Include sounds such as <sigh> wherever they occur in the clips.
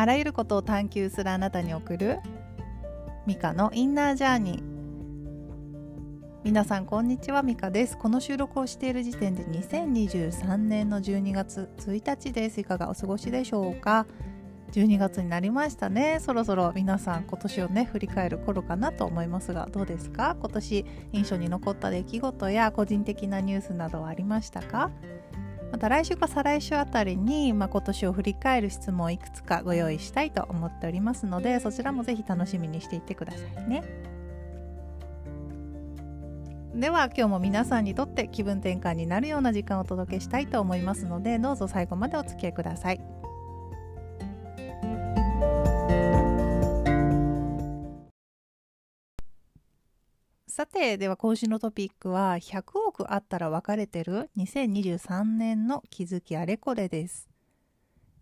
あらゆることを探求するあなたに送るミカのインナージャーニー皆さんこんにちはミカです。この収録をしている時点で2023年の12月1日です。いかがお過ごしでしょうか？12月になりましたね。そろそろ皆さん今年をね振り返る頃かなと思いますがどうですか？今年印象に残った出来事や個人的なニュースなどはありましたか？また来週か再来週あたりに、まあ、今年を振り返る質問をいくつかご用意したいと思っておりますのでそちらもぜひ楽しみにしていってくださいね。では今日も皆さんにとって気分転換になるような時間をお届けしたいと思いますのでどうぞ最後までお付き合いください。てでは今週のトピックは100億あったら別れてる2023年の気づきあれこれです。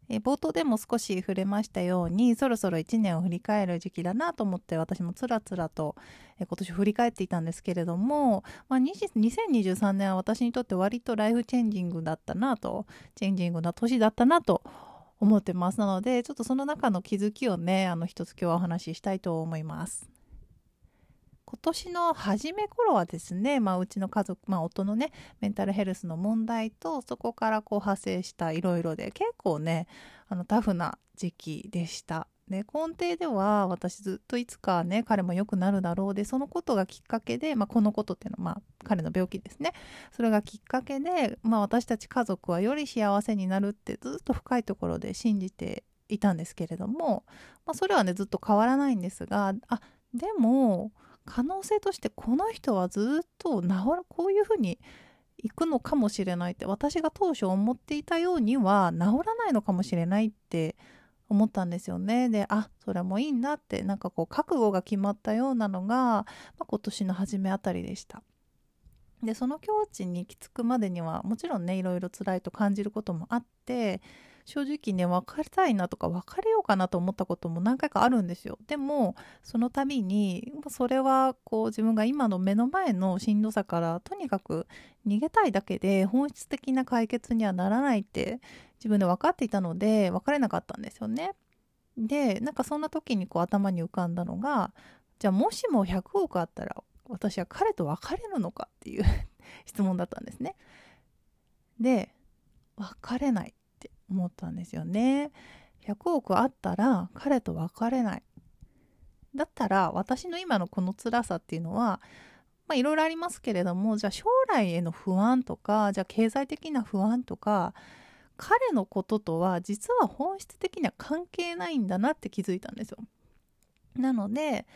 冒頭でも少し触れましたようにそろそろ1年を振り返る時期だなと思って私もつらつらと今年振り返っていたんですけれども、まあ、2023年は私にとって割とライフチェンジングだったなとチェンジングな年だったなと思ってます。なのでちょっとその中の気づきをねあの一つ今日はお話ししたいと思います。今年の初め頃はですね、まあ、うちの家族、まあ、夫のねメンタルヘルスの問題とそこからこう派生したいろいろで結構ねあのタフな時期でした。で根底では私ずっといつかね彼も良くなるだろうでそのことがきっかけで、まあ、このことっていうのは、まあ、彼の病気ですねそれがきっかけで、まあ、私たち家族はより幸せになるってずっと深いところで信じていたんですけれども、まあ、それはねずっと変わらないんですがあでも可能性としてこの人はずっと治るこういうふうに行くのかもしれないって私が当初思っていたようには治らないのかもしれないって思ったんですよね。であそれもいいんだってなんかこう覚悟が決まったようなのが、まあ、今年の初めあたりでした。でその境地に行き着くまでにはもちろんねいろいろ辛いと感じることもあって正直ね別れたいなとか別れようかなと思ったことも何回かあるんですよ。でもその度にそれはこう自分が今の目の前のしんどさからとにかく逃げたいだけで本質的な解決にはならないって自分で分かっていたので別れなかったんですよね。でなんかそんな時にこう頭に浮かんだのがじゃあもしも100億あったら私は彼と別れるのかっていう <laughs> 質問だったんですね。で別れない。思ったんですよね。100億あったら彼と別れない。だったら私の今のこの辛さっていうのはまあいろいろありますけれどもじゃあ将来への不安とかじゃあ経済的な不安とか彼のこととは実は本質的には関係ないんだなって気づいたんですよ。なので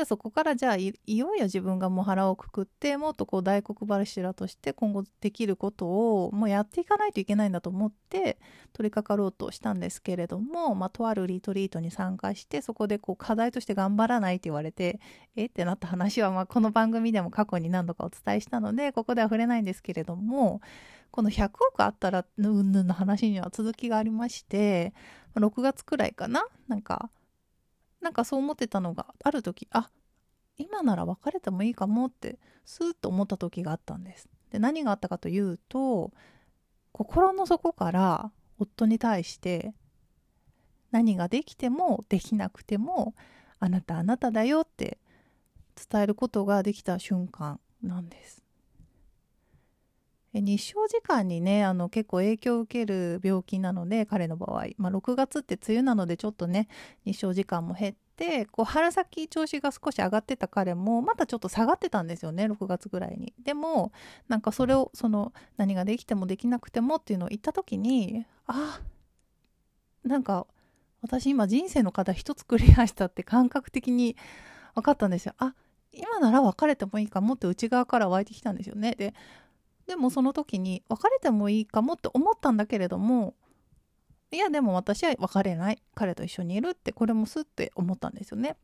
でそこからじゃあいよいよ自分がもう腹をくくってもっとこう大黒柱として今後できることをもうやっていかないといけないんだと思って取り掛かろうとしたんですけれども、まあ、とあるリトリートに参加してそこでこう課題として頑張らないって言われてえ？ってなった話はまあこの番組でも過去に何度かお伝えしたのでここでは触れないんですけれどもこの100億あったらうんぬんの話には続きがありまして6月くらいかな？なんかなんかそう思ってたのがある時あ今なら別れてもいいかもってスーッと思った時があったんです。で何があったかというと心の底から夫に対して何ができてもできなくてもあなたあなただよって伝えることができた瞬間なんです。日照時間にねあの結構影響を受ける病気なので彼の場合、まあ、6月って梅雨なのでちょっとね日照時間も減ってこう春先調子が少し上がってた彼もまたちょっと下がってたんですよね6月ぐらいに。でもなんかそれをその何ができてもできなくてもっていうのを言った時にあなんか私今人生の課題一つクリアしたって感覚的に分かったんですよ。あ今なら別れてもいいかもって内側から湧いてきたんですよね。ででもその時に別れてもいいかもって思ったんだけれどもいやでも私は別れない彼と一緒にいるってこれもすって思ったんですよね。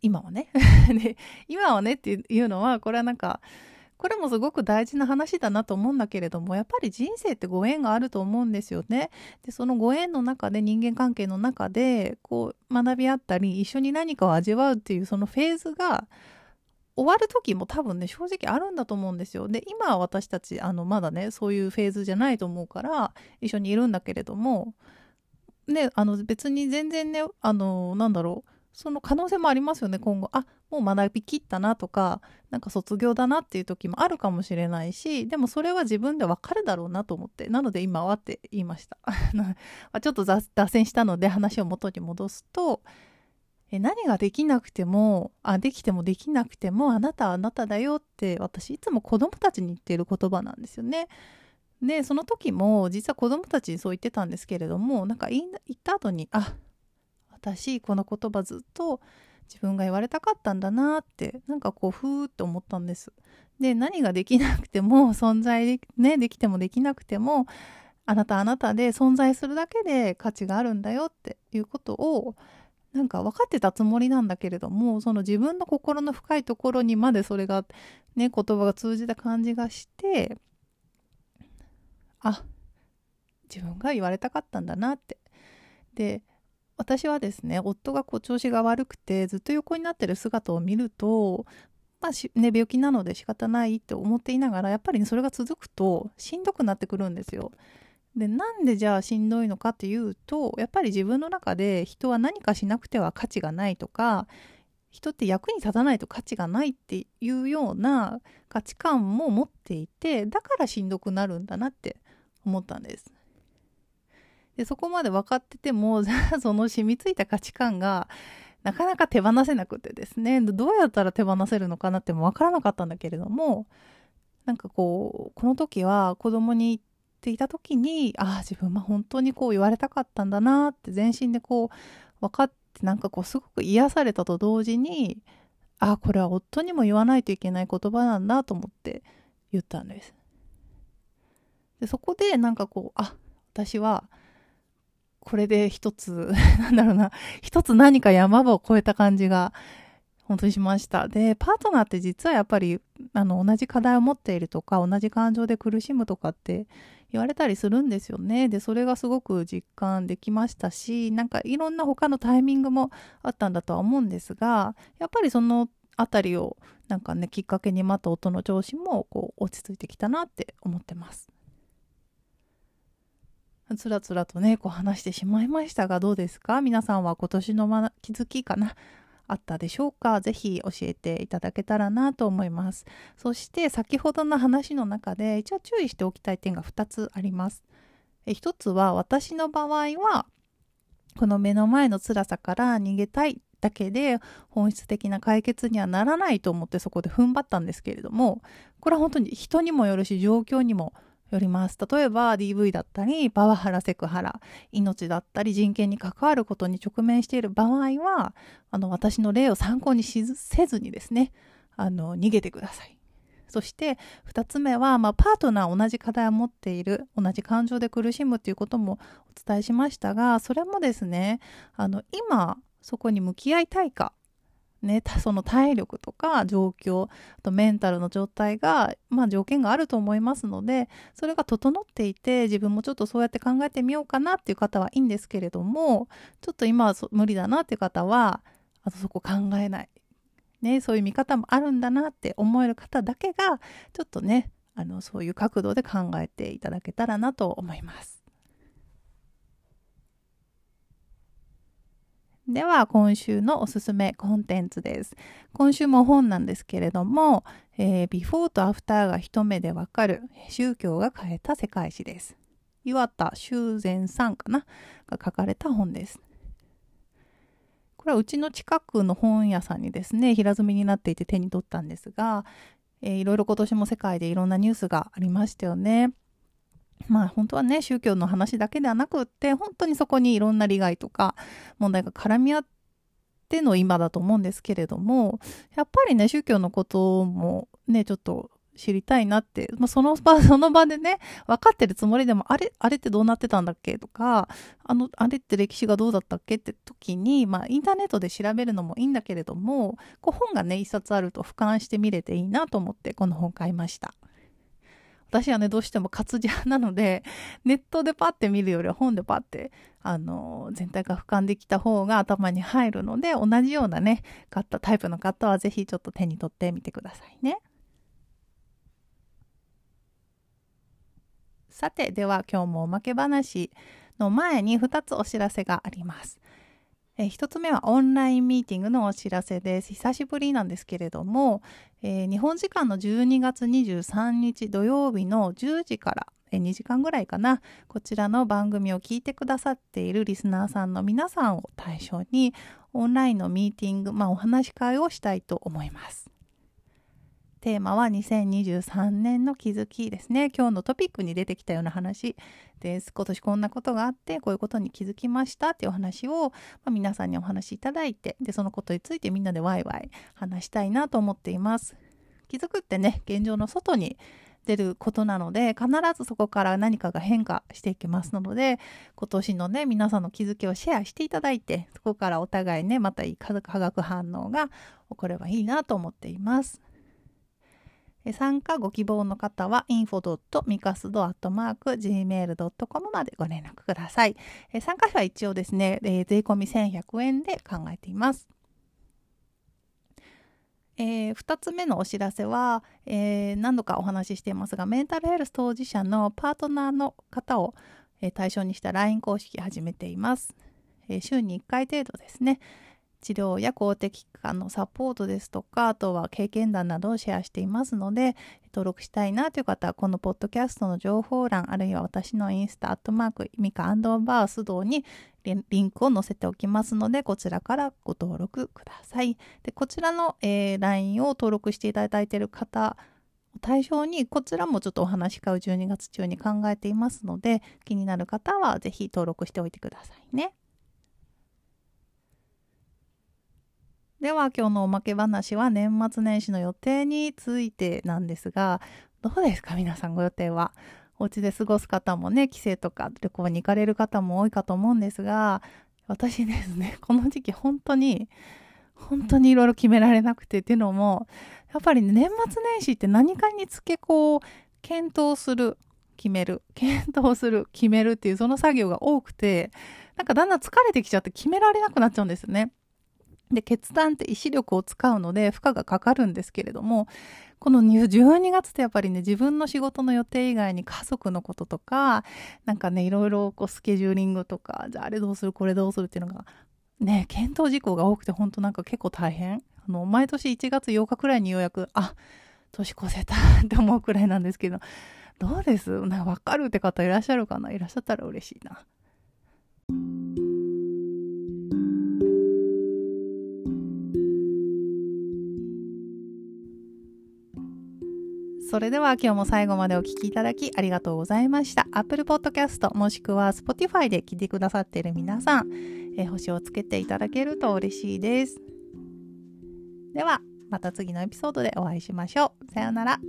今はね <laughs> で今はねっていうのはこれはなんかこれもすごく大事な話だなと思うんだけれどもやっぱり人生ってご縁があると思うんですよね。でそのご縁の中で人間関係の中でこう学び合ったり一緒に何かを味わうっていうそのフェーズが終わる時も多分ね正直あるんだと思うんですよ。で今は私たちあのまだねそういうフェーズじゃないと思うから一緒にいるんだけれどもねあの別に全然ねあのなんだろうその可能性もありますよね今後あもう学びきったなとかなんか卒業だなっていう時もあるかもしれないしでもそれは自分でわかるだろうなと思ってなので今はって言いました <laughs> ちょっと脱線したので話を元に戻すと何ができなくてもあできてもできなくてもあなたはあなただよって私いつも子供たちに言っている言葉なんですよね。でその時も実は子供たちにそう言ってたんですけれどもなんか言った後にあ私この言葉ずっと自分が言われたかったんだなってなんかこうふーって思ったんです。で何ができなくても存在で,、ね、できてもできなくてもあなたあなたで存在するだけで価値があるんだよっていうことをなんか分かってたつもりなんだけれどもその自分の心の深いところにまでそれがね言葉が通じた感じがしてあ自分が言われたかったんだなってで私はですね夫がこう調子が悪くてずっと横になってる姿を見るとまあね、病気なので仕方ないって思っていながらやっぱり、ね、それが続くとしんどくなってくるんですよ。でなんでじゃあしんどいのかっていうとやっぱり自分の中で人は何かしなくては価値がないとか人って役に立たないと価値がないっていうような価値観も持っていてだからしんどくなるんだなって思ったんです。でそこまで分かってても <laughs> その染みついた価値観がなかなか手放せなくてですねどうやったら手放せるのかなっても分からなかったんだけれどもなんかこうこの時は子供にていた時にああ自分は本当にこう言われたかったんだなって全身でこう分かってなんかこうすごく癒されたと同時にああこれは夫にも言わないといけない言葉なんだと思って言ったんです。でそこでなんかこうあ私はこれで一つ <laughs> なんだろうな一つ何か山場を越えた感じが本当にしました。で、パートナーって実はやっぱり、あの、同じ課題を持っているとか、同じ感情で苦しむとかって言われたりするんですよね。で、それがすごく実感できましたし、なんかいろんな他のタイミングもあったんだとは思うんですが、やっぱりそのあたりをなんかね、きっかけにまた音の調子もこう落ち着いてきたなって思ってます。つらつらとね、こう話してしまいましたが、どうですか？皆さんは今年の、ま、気づきかな？あったでしょうか？ぜひ教えていただけたらなと思います。そして先ほどの話の中で一応注意しておきたい点が2つあります。1つは私の場合はこの目の前の辛さから逃げたいだけで本質的な解決にはならないと思ってそこで踏ん張ったんですけれどもこれは本当に人にもよるし状況にもよります。例えば DV だったり、パワハラ、セクハラ、命だったり人権に関わることに直面している場合は、あの、私の例を参考にせずにですね、あの、逃げてください。そして2つ目は、まあ、パートナー同じ課題を持っている同じ感情で苦しむということもお伝えしましたがそれもですねあの今そこに向き合いたいかね、その体力とか状況あとメンタルの状態が、まあ、条件があると思いますのでそれが整っていて自分もちょっとそうやって考えてみようかなっていう方はいいんですけれどもちょっと今は無理だなっていう方はあとそこ考えない、ね、そういう見方もあるんだなって思える方だけがちょっとねあのそういう角度で考えていただけたらなと思います。では今週のおすすめコンテンツです。今週も本なんですけれども、えー、ビフォーとアフターが一目でわかる宗教が変えた世界史です。岩田修善さんかなが書かれた本です。これはうちの近くの本屋さんにですね、平積みになっていて手に取ったんですが、えー、いろいろ今年も世界でいろんなニュースがありましたよね。まあ本当はね宗教の話だけではなくって本当にそこにいろんな利害とか問題が絡み合っての今だと思うんですけれどもやっぱりね宗教のこともねちょっと知りたいなって、まあ、その場 <laughs> その場でね分かってるつもりでもあれあれってどうなってたんだっけとかあのあれって歴史がどうだったっけって時に、まあ、インターネットで調べるのもいいんだけれどもこう本がね一冊あると俯瞰して見れていいなと思ってこの本買いました。私はね、どうしても活字派なので、<laughs> ネットでパッて見るよりは本でパッて、あの、全体が俯瞰できた方が頭に入るので、同じようなね、買ったタイプの方はぜひちょっと手に取ってみてくださいね。さて、では今日もおまけ話。の前に2つお知らせがあります。え、1つ目はオンラインミーティングのお知らせです。久しぶりなんですけれども、えー、日本時間の12月23日土曜日の10時から2時間ぐらいかなこちらの番組を聞いてくださっているリスナーさんの皆さんを対象にオンラインのミーティング、まあ、お話し会をしたいと思います。テーマは2023年の気づきですね。今日のトピックに出てきたような話です。今年こんなことがあって、こういうことに気づきましたっていうお話を、まあ、皆さんにお話しいただいて、で、そのことについてみんなでワイワイ話したいなと思っています。気づくってね、現状の外に出ることなので必ずそこから何かが変化していきますので今年のね皆さんの気づきをシェアしていただいてそこからお互いねまたいい化学反応が起こればいいなと思っています。参加ご希望の方は info.micasdo.gmail.com までご連絡ください。参加費は一応ですね、税込み1100円で考えています。えー、2つ目のお知らせは、えー、何度かお話ししていますがメンタルヘルス当事者のパートナーの方を、えー、対象にした LINE 公式始めています、え週に1回程度ですね治療や公的機関のサポートですとかあとは経験談などをシェアしていますので登録したいなという方はこのポッドキャストの情報欄あるいは私のインスタアットマークミカアバースドにリンクを載せておきますのでこちらからご登録くださいでこちらの、えー、LINE を登録していただいている方を対象にこちらもちょっとお話し会を12月中に考えていますので気になる方はぜひ登録しておいてくださいね。では今日のおまけ話は年末年始の予定についてなんですがどうですか皆さんご予定は？お家で過ごす方もね帰省とか旅行に行かれる方も多いかと思うんですが私ですね <laughs> この時期本当に本当にいろいろ決められなくてっていうのもやっぱり、年末年始って何かにつけこう検討する決める検討する決めるっていうその作業が多くてなんかだんだん疲れてきちゃって決められなくなっちゃうんですね。で、決断って意志力を使うので負荷がかかるんですけれども、この12月ってやっぱりね、自分の仕事の予定以外に家族のこととか、なんかね、いろいろこうスケジューリングとか、じゃああれどうする、これどうするっていうのが、ね、検討事項が多くて本当なんか結構大変。あの、毎年1月8日くらいにようやく、あ、年越せたって思うくらいなんですけど、どうです？なんかわかるって方いらっしゃるかな？いらっしゃったら嬉しいな。それでは今日も最後までお聴きいただきありがとうございました。Apple Podcast もしくは Spotify で聞いてくださっている皆さん、えー、星をつけていただけると嬉しいです。では、また次のエピソードでお会いしましょう。さようなら。